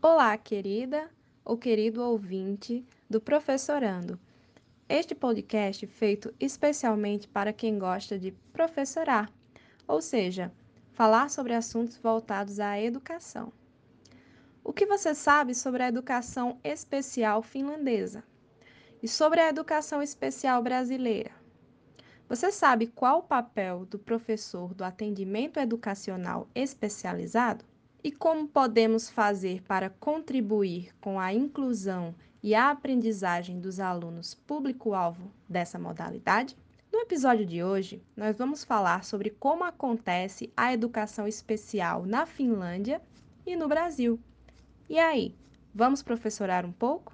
Olá, querida ou querido ouvinte do Professorando. Este podcast feito especialmente para quem gosta de professorar, ou seja, falar sobre assuntos voltados à educação. O que você sabe sobre a educação especial finlandesa? E sobre a educação especial brasileira? Você sabe qual o papel do professor do atendimento educacional especializado? E como podemos fazer para contribuir com a inclusão e a aprendizagem dos alunos público-alvo dessa modalidade? No episódio de hoje, nós vamos falar sobre como acontece a educação especial na Finlândia e no Brasil. E aí, vamos professorar um pouco?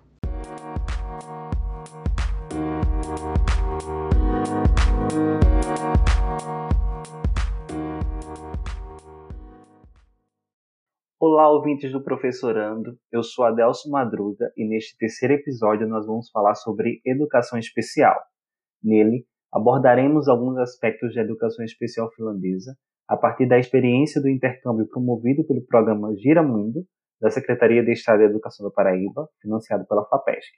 Olá, ouvintes do Professorando. Eu sou Adelso Madruga e neste terceiro episódio nós vamos falar sobre educação especial. Nele, abordaremos alguns aspectos da educação especial finlandesa a partir da experiência do intercâmbio promovido pelo programa Gira Mundo da Secretaria de Estado de Educação da Paraíba, financiado pela FAPESC.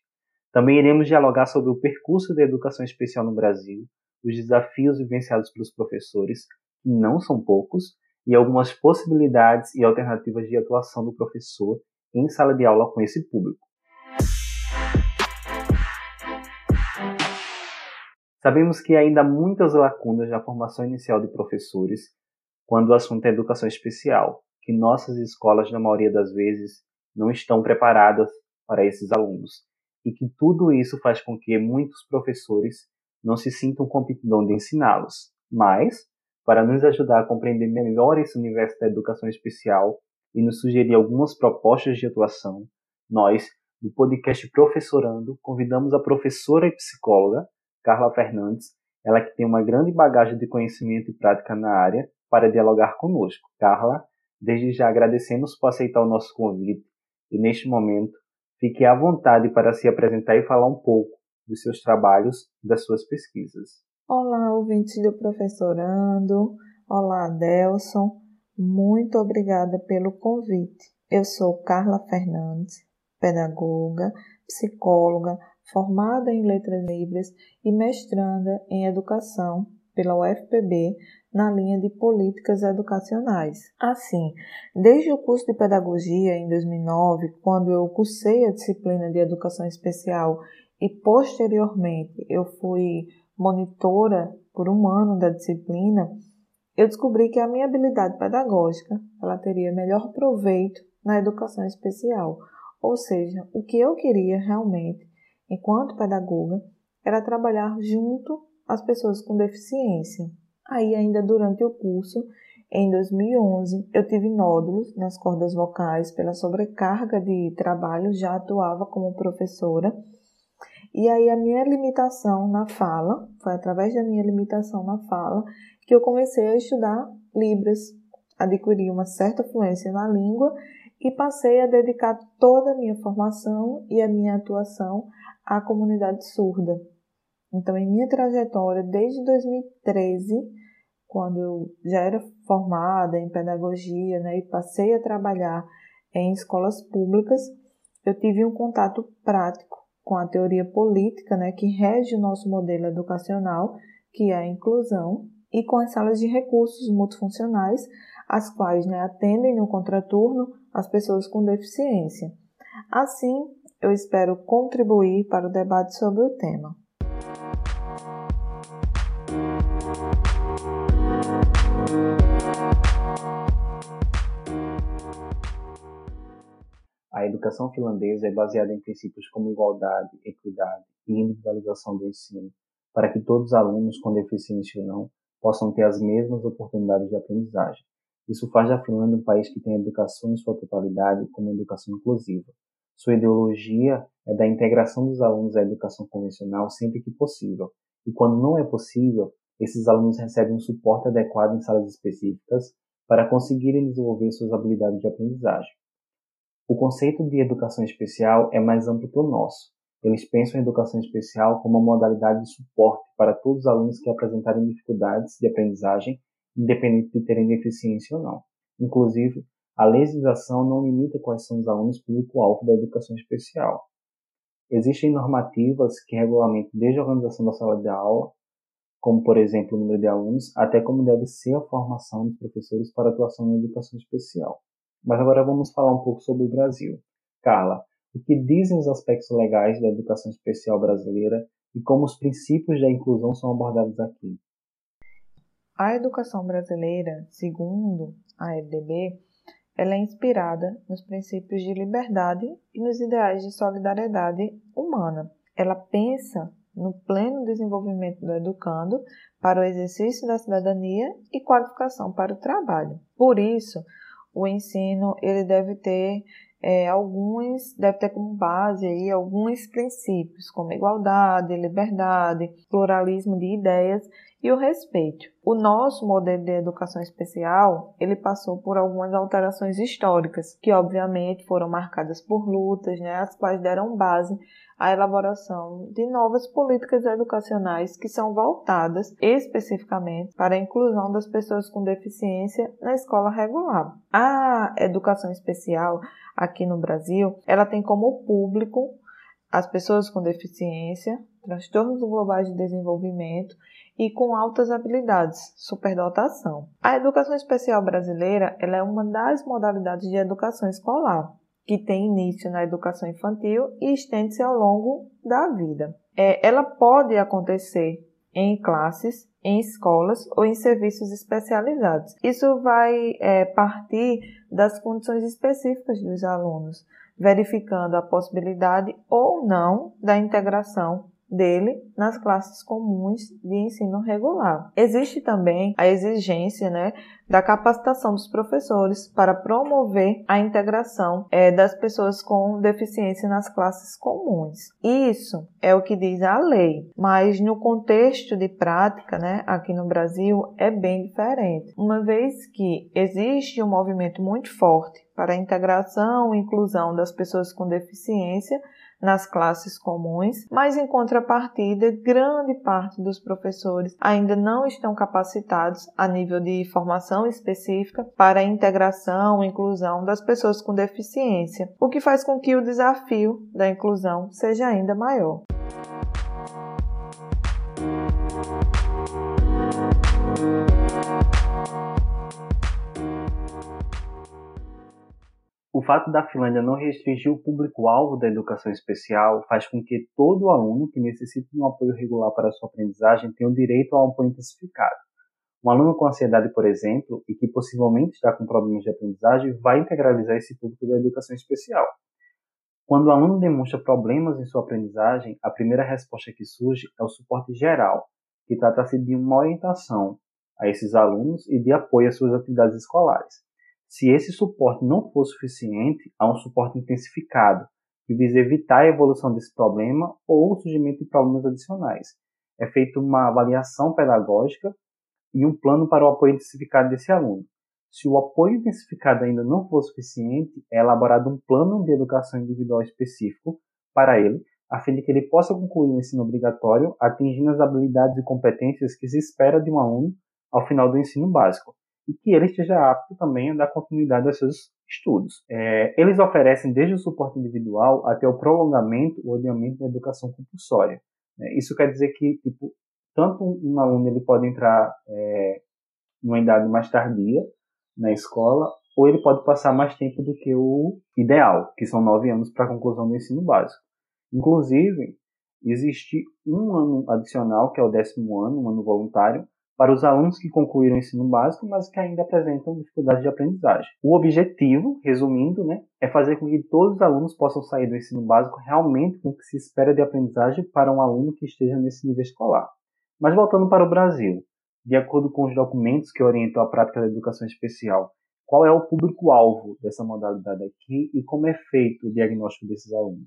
Também iremos dialogar sobre o percurso da educação especial no Brasil, os desafios vivenciados pelos professores, que não são poucos, e algumas possibilidades e alternativas de atuação do professor em sala de aula com esse público. Sabemos que ainda há muitas lacunas na formação inicial de professores quando o assunto é educação especial, que nossas escolas, na maioria das vezes, não estão preparadas para esses alunos. E que tudo isso faz com que muitos professores não se sintam com aptidão de ensiná-los. Mas, para nos ajudar a compreender melhor esse universo da educação especial e nos sugerir algumas propostas de atuação, nós, do podcast Professorando, convidamos a professora e psicóloga Carla Fernandes, ela que tem uma grande bagagem de conhecimento e prática na área, para dialogar conosco. Carla Desde já agradecemos por aceitar o nosso convite e, neste momento, fique à vontade para se apresentar e falar um pouco dos seus trabalhos das suas pesquisas. Olá, ouvintes do Professorando. Olá, Delson. Muito obrigada pelo convite. Eu sou Carla Fernandes, pedagoga, psicóloga, formada em Letras Livres e mestranda em Educação pela UFPB na linha de políticas educacionais. Assim, desde o curso de pedagogia em 2009, quando eu cursei a disciplina de educação especial e posteriormente eu fui monitora por um ano da disciplina, eu descobri que a minha habilidade pedagógica ela teria melhor proveito na educação especial. Ou seja, o que eu queria realmente, enquanto pedagoga, era trabalhar junto às pessoas com deficiência. Aí, ainda durante o curso, em 2011, eu tive nódulos nas cordas vocais pela sobrecarga de trabalho, já atuava como professora. E aí, a minha limitação na fala, foi através da minha limitação na fala, que eu comecei a estudar Libras, adquiri uma certa fluência na língua e passei a dedicar toda a minha formação e a minha atuação à comunidade surda. Então, em minha trajetória, desde 2013, quando eu já era formada em pedagogia né, e passei a trabalhar em escolas públicas, eu tive um contato prático com a teoria política né, que rege o nosso modelo educacional, que é a inclusão, e com as salas de recursos multifuncionais, as quais né, atendem no contraturno as pessoas com deficiência. Assim, eu espero contribuir para o debate sobre o tema. A educação finlandesa é baseada em princípios como igualdade, equidade e individualização do ensino, para que todos os alunos, com deficiência ou não, possam ter as mesmas oportunidades de aprendizagem. Isso faz da Finlândia um país que tem a educação em sua totalidade como educação inclusiva. Sua ideologia é da integração dos alunos à educação convencional sempre que possível, e quando não é possível, esses alunos recebem um suporte adequado em salas específicas para conseguirem desenvolver suas habilidades de aprendizagem. O conceito de educação especial é mais amplo que o nosso. Eles pensam em educação especial como uma modalidade de suporte para todos os alunos que apresentarem dificuldades de aprendizagem independente de terem deficiência ou não. Inclusive, a legislação não limita quais são os alunos público-alvo da educação especial. Existem normativas que regulamentam desde a organização da sala de aula, como por exemplo o número de alunos, até como deve ser a formação dos professores para atuação na educação especial. Mas agora vamos falar um pouco sobre o Brasil. Carla, o que dizem os aspectos legais da educação especial brasileira e como os princípios da inclusão são abordados aqui? A educação brasileira, segundo a EDB, ela é inspirada nos princípios de liberdade e nos ideais de solidariedade humana. Ela pensa no pleno desenvolvimento do educando para o exercício da cidadania e qualificação para o trabalho. Por isso, o ensino ele deve ter é, alguns, deve ter como base aí alguns princípios, como igualdade, liberdade, pluralismo de ideias e o respeito. O nosso modelo de educação especial, ele passou por algumas alterações históricas, que obviamente foram marcadas por lutas, né, as quais deram base à elaboração de novas políticas educacionais que são voltadas especificamente para a inclusão das pessoas com deficiência na escola regular. A educação especial aqui no Brasil, ela tem como público as pessoas com deficiência, transtornos globais de desenvolvimento e com altas habilidades, superdotação. A educação especial brasileira é uma das modalidades de educação escolar, que tem início na educação infantil e estende-se ao longo da vida. É, ela pode acontecer em classes, em escolas ou em serviços especializados. Isso vai é, partir das condições específicas dos alunos, verificando a possibilidade ou não da integração dele nas classes comuns de ensino regular. Existe também a exigência né, da capacitação dos professores para promover a integração é, das pessoas com deficiência nas classes comuns. Isso é o que diz a lei, mas no contexto de prática, né, aqui no Brasil, é bem diferente, uma vez que existe um movimento muito forte para a integração e inclusão das pessoas com deficiência nas classes comuns, mas em contrapartida, grande parte dos professores ainda não estão capacitados a nível de formação específica para a integração e inclusão das pessoas com deficiência, o que faz com que o desafio da inclusão seja ainda maior. O fato da Finlândia não restringir o público-alvo da educação especial faz com que todo aluno que necessita de um apoio regular para sua aprendizagem tenha o direito a um apoio intensificado. Um aluno com ansiedade, por exemplo, e que possivelmente está com problemas de aprendizagem, vai integralizar esse público da educação especial. Quando o aluno demonstra problemas em sua aprendizagem, a primeira resposta que surge é o suporte geral, que trata-se de uma orientação a esses alunos e de apoio às suas atividades escolares. Se esse suporte não for suficiente, há um suporte intensificado, que visa evitar a evolução desse problema ou o surgimento de problemas adicionais. É feita uma avaliação pedagógica e um plano para o apoio intensificado desse aluno. Se o apoio intensificado ainda não for suficiente, é elaborado um plano de educação individual específico para ele, a fim de que ele possa concluir o ensino obrigatório atingindo as habilidades e competências que se espera de um aluno ao final do ensino básico e que ele esteja apto também a dar continuidade aos seus estudos. É, eles oferecem desde o suporte individual até o prolongamento ou adiamento da educação compulsória. É, isso quer dizer que tipo, tanto um aluno ele pode entrar é, numa idade mais tardia na escola, ou ele pode passar mais tempo do que o ideal, que são nove anos para a conclusão do ensino básico. Inclusive, existe um ano adicional, que é o décimo ano, um ano voluntário, para os alunos que concluíram o ensino básico, mas que ainda apresentam dificuldades de aprendizagem. O objetivo, resumindo, né, é fazer com que todos os alunos possam sair do ensino básico realmente com o que se espera de aprendizagem para um aluno que esteja nesse nível escolar. Mas voltando para o Brasil, de acordo com os documentos que orientam a prática da educação especial, qual é o público-alvo dessa modalidade aqui e como é feito o diagnóstico desses alunos?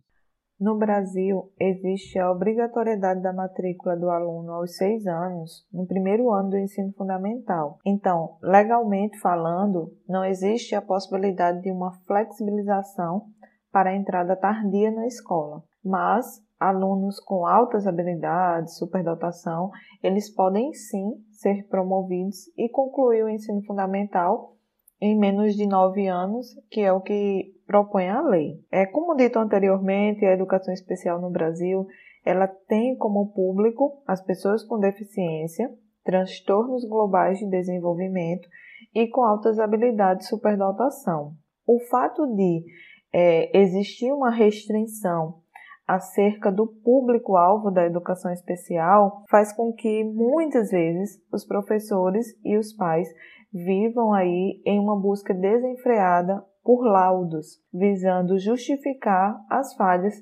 No Brasil, existe a obrigatoriedade da matrícula do aluno aos seis anos, no primeiro ano do ensino fundamental. Então, legalmente falando, não existe a possibilidade de uma flexibilização para a entrada tardia na escola. Mas alunos com altas habilidades, superdotação, eles podem sim ser promovidos e concluir o ensino fundamental em menos de nove anos, que é o que propõe a lei. É como dito anteriormente, a educação especial no Brasil, ela tem como público as pessoas com deficiência, transtornos globais de desenvolvimento e com altas habilidades de superdotação. O fato de é, existir uma restrição acerca do público-alvo da educação especial faz com que muitas vezes os professores e os pais vivam aí em uma busca desenfreada por laudos, visando justificar as falhas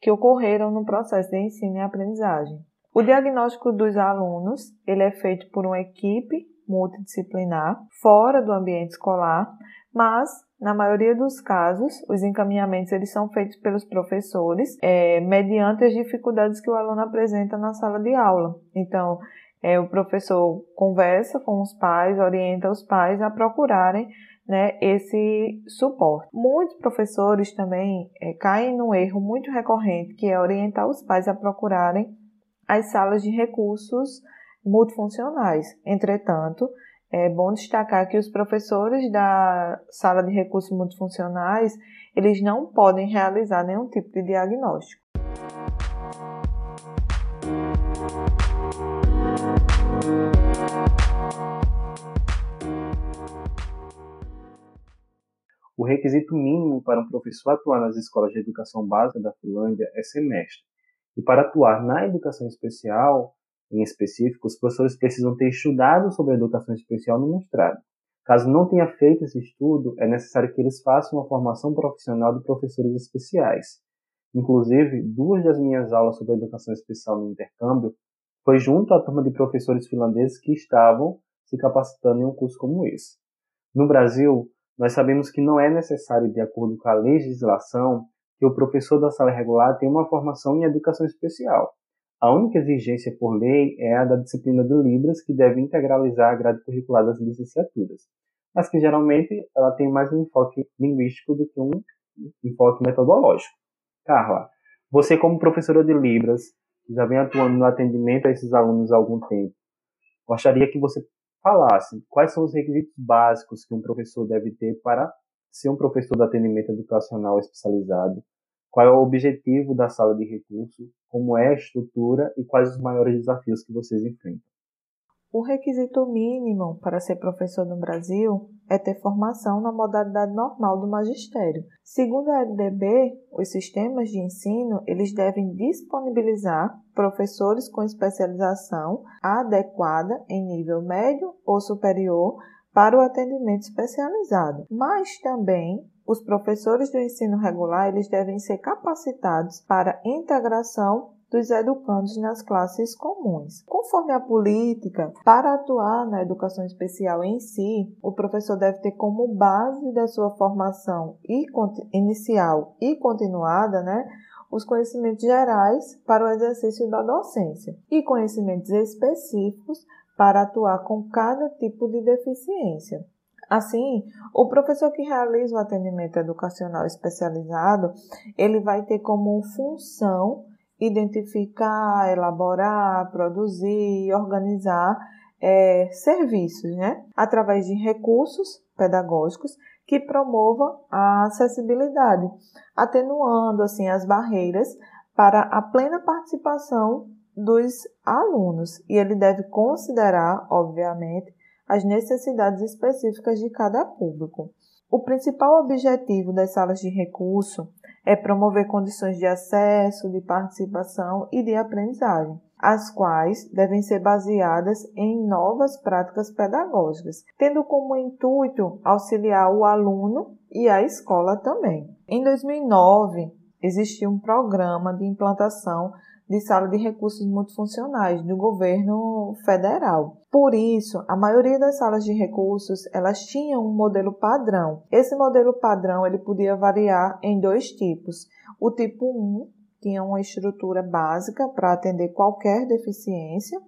que ocorreram no processo de ensino e aprendizagem. O diagnóstico dos alunos ele é feito por uma equipe multidisciplinar fora do ambiente escolar, mas na maioria dos casos, os encaminhamentos eles são feitos pelos professores é, mediante as dificuldades que o aluno apresenta na sala de aula. Então, é, o professor conversa com os pais, orienta os pais a procurarem né, esse suporte. Muitos professores também é, caem num erro muito recorrente, que é orientar os pais a procurarem as salas de recursos multifuncionais. Entretanto, é bom destacar que os professores da sala de recursos multifuncionais, eles não podem realizar nenhum tipo de diagnóstico. O requisito mínimo para um professor atuar nas escolas de educação básica da Finlândia é semestre. E para atuar na educação especial, em específico, os professores precisam ter estudado sobre a educação especial no mestrado. Caso não tenha feito esse estudo, é necessário que eles façam uma formação profissional de professores especiais. Inclusive, duas das minhas aulas sobre educação especial no intercâmbio foi junto à turma de professores finlandeses que estavam se capacitando em um curso como esse. No Brasil, nós sabemos que não é necessário, de acordo com a legislação, que o professor da sala regular tenha uma formação em educação especial. A única exigência por lei é a da disciplina de Libras, que deve integralizar a grade curricular das licenciaturas, mas que geralmente ela tem mais um enfoque linguístico do que um enfoque metodológico. Carla, você como professora de Libras, que já vem atuando no atendimento a esses alunos há algum tempo, gostaria que você falasse quais são os requisitos básicos que um professor deve ter para ser um professor de atendimento educacional especializado? Qual é o objetivo da sala de recurso, como é a estrutura? E quais os maiores desafios que vocês enfrentam. O requisito mínimo para ser professor no Brasil é ter formação na modalidade normal do magistério. Segundo a LDB, os sistemas de ensino eles devem disponibilizar professores com especialização adequada em nível médio ou superior para o atendimento especializado, mas também os professores do ensino regular eles devem ser capacitados para integração dos educandos nas classes comuns. Conforme a política, para atuar na educação especial em si, o professor deve ter como base da sua formação inicial e continuada, né, os conhecimentos gerais para o exercício da docência e conhecimentos específicos para atuar com cada tipo de deficiência. Assim, o professor que realiza o atendimento educacional especializado, ele vai ter como função identificar, elaborar, produzir, organizar é, serviços, né? Através de recursos pedagógicos que promovam a acessibilidade, atenuando assim as barreiras para a plena participação dos alunos. E ele deve considerar, obviamente, as necessidades específicas de cada público. O principal objetivo das salas de recurso é promover condições de acesso, de participação e de aprendizagem, as quais devem ser baseadas em novas práticas pedagógicas, tendo como intuito auxiliar o aluno e a escola também. Em 2009, existiu um programa de implantação de sala de recursos multifuncionais do governo federal. Por isso, a maioria das salas de recursos, elas tinham um modelo padrão. Esse modelo padrão, ele podia variar em dois tipos. O tipo 1 tinha uma estrutura básica para atender qualquer deficiência,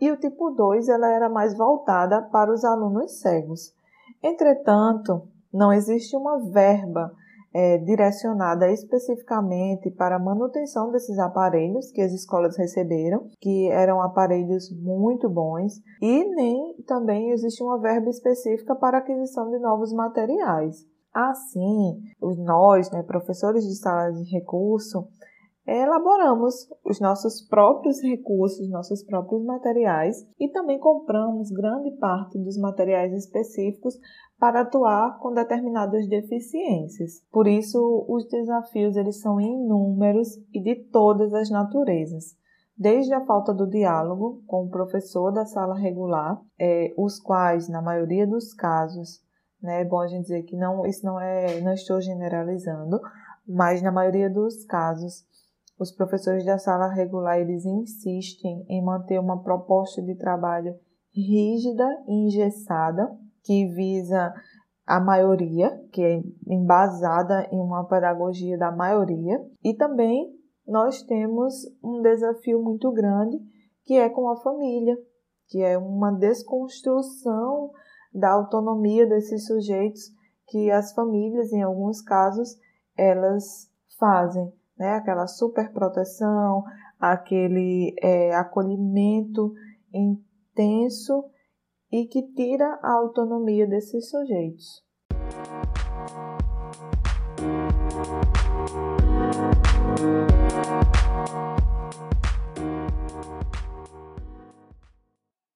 e o tipo 2 ela era mais voltada para os alunos cegos. Entretanto, não existe uma verba é, direcionada especificamente para a manutenção desses aparelhos que as escolas receberam, que eram aparelhos muito bons, e nem também existe uma verba específica para aquisição de novos materiais. Assim, nós, né, professores de sala de recurso, elaboramos os nossos próprios recursos, nossos próprios materiais e também compramos grande parte dos materiais específicos para atuar com determinadas deficiências. Por isso, os desafios eles são inúmeros e de todas as naturezas. Desde a falta do diálogo com o professor da sala regular, é, os quais, na maioria dos casos, né, é bom a gente dizer que não, isso não é, não estou generalizando, mas na maioria dos casos, os professores da sala regular eles insistem em manter uma proposta de trabalho rígida e engessada que visa a maioria, que é embasada em uma pedagogia da maioria, e também nós temos um desafio muito grande que é com a família, que é uma desconstrução da autonomia desses sujeitos que as famílias, em alguns casos, elas fazem, né? Aquela superproteção, aquele é, acolhimento intenso e que tira a autonomia desses sujeitos.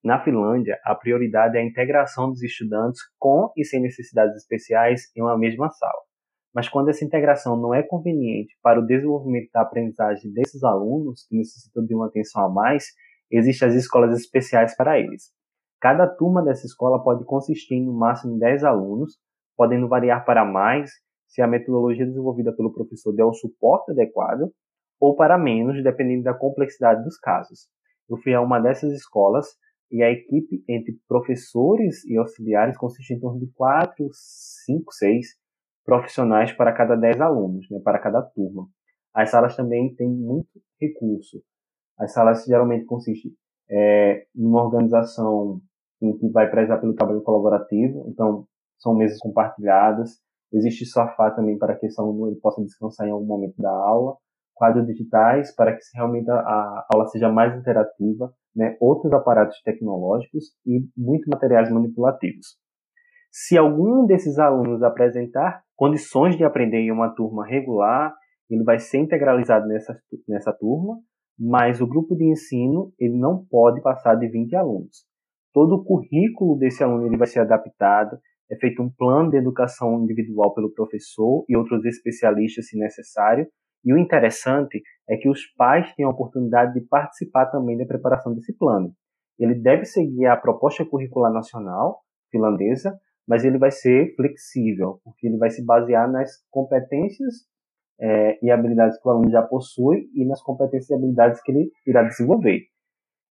Na Finlândia, a prioridade é a integração dos estudantes com e sem necessidades especiais em uma mesma sala. Mas quando essa integração não é conveniente para o desenvolvimento da aprendizagem desses alunos que necessitam de uma atenção a mais, existem as escolas especiais para eles. Cada turma dessa escola pode consistir em no máximo 10 alunos, podendo variar para mais se a metodologia desenvolvida pelo professor der o suporte adequado, ou para menos, dependendo da complexidade dos casos. Eu fui a uma dessas escolas e a equipe entre professores e auxiliares consiste em torno de 4, 5, 6 profissionais para cada 10 alunos, né, para cada turma. As salas também têm muito recurso. As salas geralmente consistem é, em uma organização que vai prezar pelo trabalho colaborativo, então são mesas compartilhadas, existe sofá também para que esse aluno ele possa descansar em algum momento da aula, quadros digitais para que realmente a aula seja mais interativa, né, outros aparatos tecnológicos e muitos materiais manipulativos. Se algum desses alunos apresentar condições de aprender em uma turma regular, ele vai ser integralizado nessa, nessa turma, mas o grupo de ensino ele não pode passar de 20 alunos todo o currículo desse aluno ele vai ser adaptado, é feito um plano de educação individual pelo professor e outros especialistas, se necessário. E o interessante é que os pais têm a oportunidade de participar também da preparação desse plano. Ele deve seguir a proposta curricular nacional finlandesa, mas ele vai ser flexível, porque ele vai se basear nas competências é, e habilidades que o aluno já possui e nas competências e habilidades que ele irá desenvolver.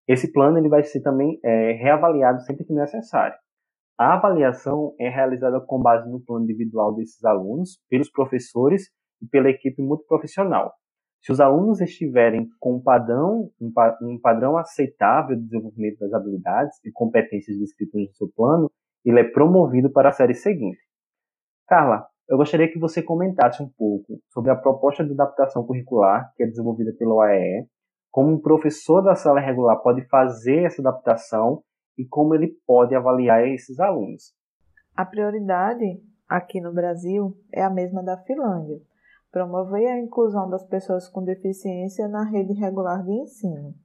Esse plano ele vai ser também é, reavaliado sempre que necessário. A avaliação é realizada com base no plano individual desses alunos, pelos professores e pela equipe multiprofissional. Se os alunos estiverem com um padrão, um, um padrão aceitável de desenvolvimento das habilidades e competências descritas no seu plano, ele é promovido para a série seguinte. Carla, eu gostaria que você comentasse um pouco sobre a proposta de adaptação curricular que é desenvolvida pelo AEE como um professor da sala regular pode fazer essa adaptação e como ele pode avaliar esses alunos. A prioridade aqui no Brasil é a mesma da Finlândia, promover a inclusão das pessoas com deficiência na rede regular de ensino.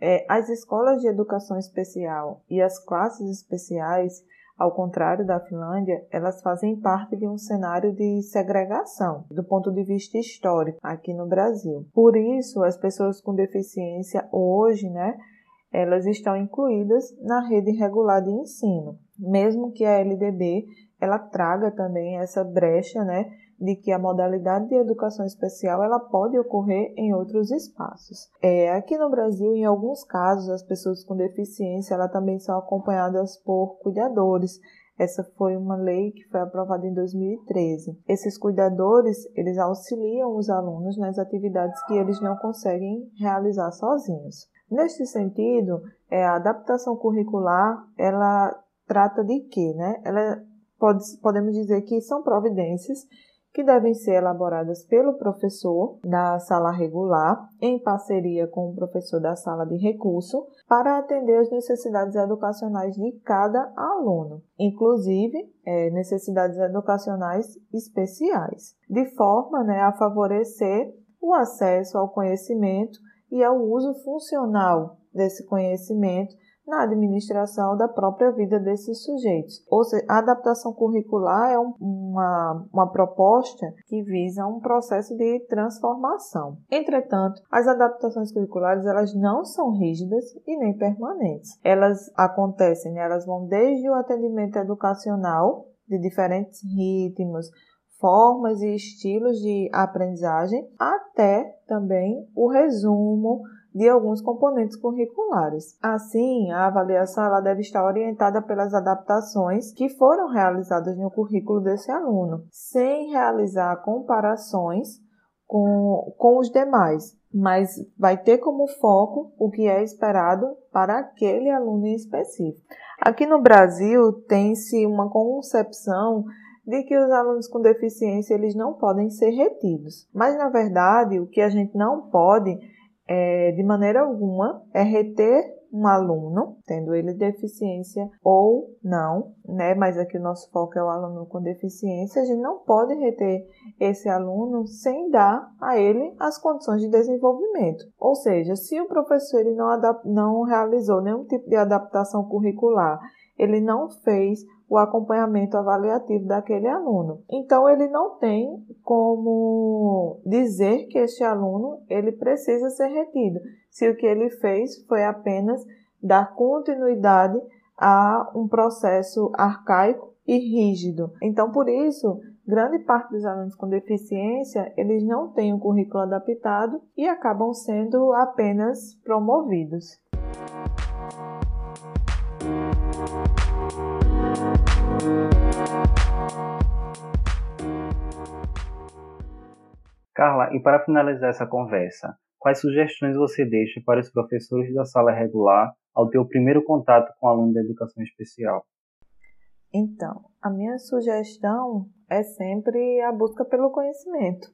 É, as escolas de educação especial e as classes especiais ao contrário da Finlândia, elas fazem parte de um cenário de segregação do ponto de vista histórico aqui no Brasil. Por isso, as pessoas com deficiência hoje, né, elas estão incluídas na rede regular de ensino, mesmo que a LDB ela traga também essa brecha, né, de que a modalidade de educação especial ela pode ocorrer em outros espaços. É, aqui no Brasil, em alguns casos, as pessoas com deficiência ela também são acompanhadas por cuidadores. Essa foi uma lei que foi aprovada em 2013. Esses cuidadores, eles auxiliam os alunos nas atividades que eles não conseguem realizar sozinhos. Neste sentido, é, a adaptação curricular, ela trata de quê, né? Ela pode, podemos dizer que são providências que devem ser elaboradas pelo professor da sala regular, em parceria com o professor da sala de recurso, para atender as necessidades educacionais de cada aluno, inclusive é, necessidades educacionais especiais, de forma né, a favorecer o acesso ao conhecimento e ao uso funcional desse conhecimento na administração da própria vida desses sujeitos. Ou seja, a adaptação curricular é um, uma, uma proposta que visa um processo de transformação. Entretanto, as adaptações curriculares elas não são rígidas e nem permanentes. Elas acontecem, elas vão desde o atendimento educacional de diferentes ritmos, formas e estilos de aprendizagem, até também o resumo de alguns componentes curriculares. Assim, a avaliação ela deve estar orientada pelas adaptações que foram realizadas no currículo desse aluno, sem realizar comparações com, com os demais, mas vai ter como foco o que é esperado para aquele aluno em específico. Aqui no Brasil, tem-se uma concepção de que os alunos com deficiência eles não podem ser retidos. Mas na verdade, o que a gente não pode é, de maneira alguma, é reter um aluno, tendo ele deficiência ou não, né? Mas aqui o nosso foco é o aluno com deficiência. A gente não pode reter esse aluno sem dar a ele as condições de desenvolvimento. Ou seja, se o professor ele não, não realizou nenhum tipo de adaptação curricular, ele não fez o acompanhamento avaliativo daquele aluno. Então ele não tem como dizer que este aluno ele precisa ser retido, se o que ele fez foi apenas dar continuidade a um processo arcaico e rígido. Então por isso, grande parte dos alunos com deficiência, eles não têm um currículo adaptado e acabam sendo apenas promovidos. Carla, e para finalizar essa conversa, quais sugestões você deixa para os professores da sala regular ao ter o primeiro contato com aluno da educação especial? Então, a minha sugestão é sempre a busca pelo conhecimento.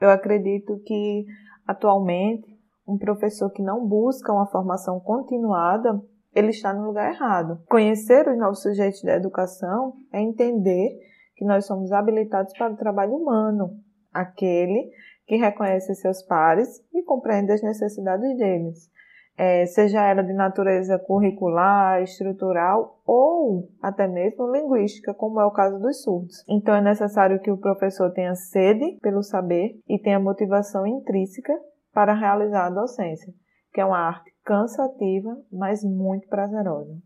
Eu acredito que, atualmente, um professor que não busca uma formação continuada, ele está no lugar errado. Conhecer os novos sujeitos da educação é entender que nós somos habilitados para o trabalho humano, aquele que reconhece seus pares e compreende as necessidades deles, é, seja ela de natureza curricular, estrutural ou até mesmo linguística, como é o caso dos surdos. Então é necessário que o professor tenha sede pelo saber e tenha motivação intrínseca para realizar a docência, que é uma arte cansativa, mas muito prazerosa.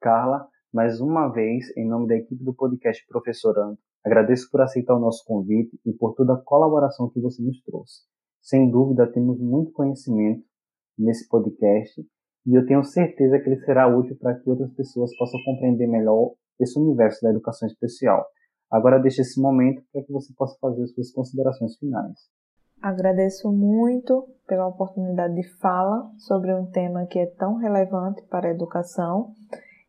Carla, mais uma vez, em nome da equipe do podcast Professorando, agradeço por aceitar o nosso convite e por toda a colaboração que você nos trouxe. Sem dúvida, temos muito conhecimento nesse podcast e eu tenho certeza que ele será útil para que outras pessoas possam compreender melhor esse universo da educação especial. Agora deixo esse momento para que você possa fazer as suas considerações finais. Agradeço muito pela oportunidade de fala sobre um tema que é tão relevante para a educação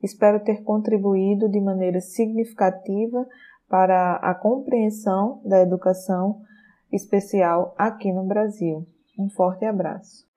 Espero ter contribuído de maneira significativa para a compreensão da educação especial aqui no Brasil. Um forte abraço.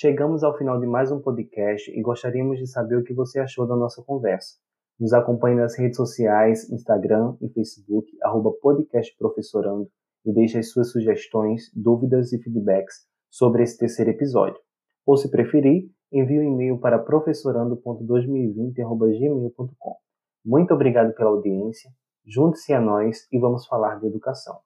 Chegamos ao final de mais um podcast e gostaríamos de saber o que você achou da nossa conversa. Nos acompanhe nas redes sociais, Instagram e Facebook, arroba podcastprofessorando e deixe as suas sugestões, dúvidas e feedbacks sobre esse terceiro episódio. Ou, se preferir, envie um e-mail para professorando.2020.gmail.com. Muito obrigado pela audiência, junte-se a nós e vamos falar de educação.